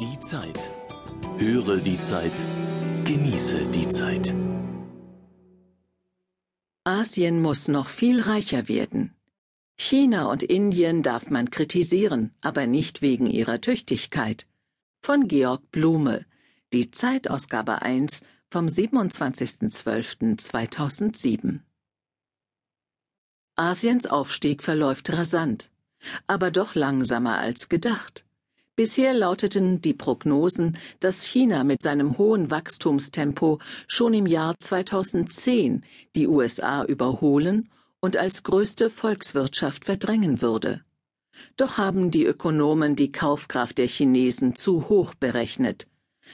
Die Zeit. Höre die Zeit. Genieße die Zeit. Asien muss noch viel reicher werden. China und Indien darf man kritisieren, aber nicht wegen ihrer Tüchtigkeit. Von Georg Blume, die Zeitausgabe 1 vom 27.12.2007. Asiens Aufstieg verläuft rasant, aber doch langsamer als gedacht. Bisher lauteten die Prognosen, dass China mit seinem hohen Wachstumstempo schon im Jahr 2010 die USA überholen und als größte Volkswirtschaft verdrängen würde. Doch haben die Ökonomen die Kaufkraft der Chinesen zu hoch berechnet.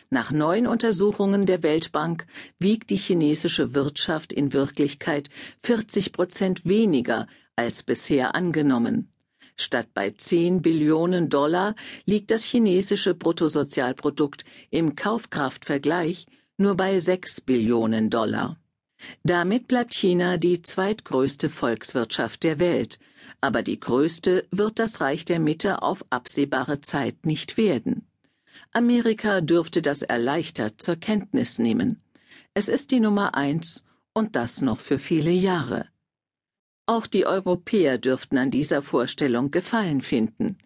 Nach neuen Untersuchungen der Weltbank wiegt die chinesische Wirtschaft in Wirklichkeit 40 Prozent weniger als bisher angenommen. Statt bei 10 Billionen Dollar liegt das chinesische Bruttosozialprodukt im Kaufkraftvergleich nur bei 6 Billionen Dollar. Damit bleibt China die zweitgrößte Volkswirtschaft der Welt, aber die größte wird das Reich der Mitte auf absehbare Zeit nicht werden. Amerika dürfte das erleichtert zur Kenntnis nehmen. Es ist die Nummer eins und das noch für viele Jahre. Auch die Europäer dürften an dieser Vorstellung Gefallen finden.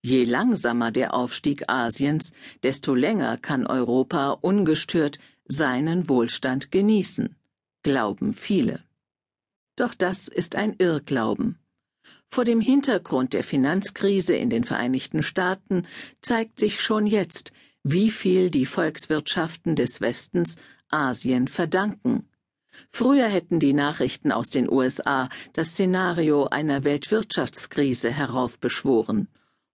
Je langsamer der Aufstieg Asiens, desto länger kann Europa ungestört seinen Wohlstand genießen, glauben viele. Doch das ist ein Irrglauben. Vor dem Hintergrund der Finanzkrise in den Vereinigten Staaten zeigt sich schon jetzt, wie viel die Volkswirtschaften des Westens Asien verdanken. Früher hätten die Nachrichten aus den USA das Szenario einer Weltwirtschaftskrise heraufbeschworen.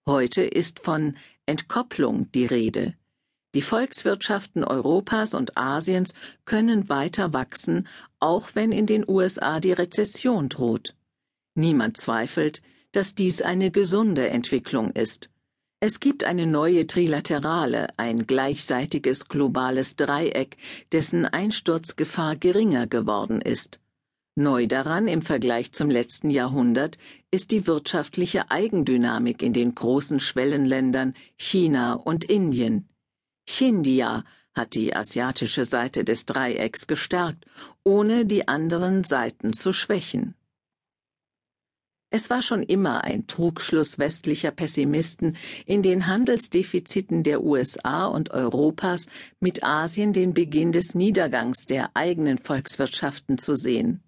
Heute ist von Entkopplung die Rede. Die Volkswirtschaften Europas und Asiens können weiter wachsen, auch wenn in den USA die Rezession droht. Niemand zweifelt, dass dies eine gesunde Entwicklung ist. Es gibt eine neue Trilaterale, ein gleichseitiges globales Dreieck, dessen Einsturzgefahr geringer geworden ist. Neu daran im Vergleich zum letzten Jahrhundert ist die wirtschaftliche Eigendynamik in den großen Schwellenländern China und Indien. Chindia hat die asiatische Seite des Dreiecks gestärkt, ohne die anderen Seiten zu schwächen. Es war schon immer ein Trugschluss westlicher Pessimisten, in den Handelsdefiziten der USA und Europas mit Asien den Beginn des Niedergangs der eigenen Volkswirtschaften zu sehen.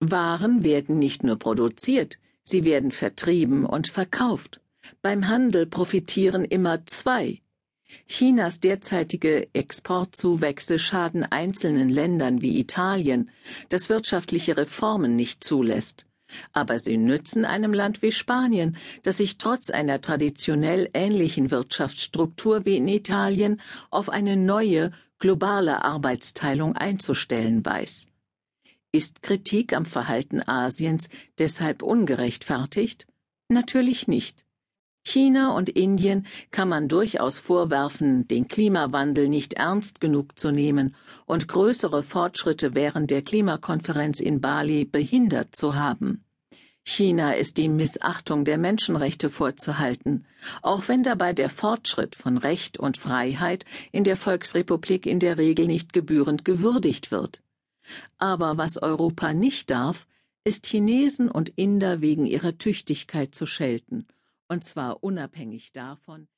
Waren werden nicht nur produziert, sie werden vertrieben und verkauft. Beim Handel profitieren immer zwei. Chinas derzeitige Exportzuwächse schaden einzelnen Ländern wie Italien, das wirtschaftliche Reformen nicht zulässt. Aber sie nützen einem Land wie Spanien, das sich trotz einer traditionell ähnlichen Wirtschaftsstruktur wie in Italien auf eine neue, globale Arbeitsteilung einzustellen weiß. Ist Kritik am Verhalten Asiens deshalb ungerechtfertigt? Natürlich nicht. China und Indien kann man durchaus vorwerfen, den Klimawandel nicht ernst genug zu nehmen und größere Fortschritte während der Klimakonferenz in Bali behindert zu haben. China ist die Missachtung der Menschenrechte vorzuhalten, auch wenn dabei der Fortschritt von Recht und Freiheit in der Volksrepublik in der Regel nicht gebührend gewürdigt wird. Aber was Europa nicht darf, ist Chinesen und Inder wegen ihrer Tüchtigkeit zu schelten und zwar unabhängig davon,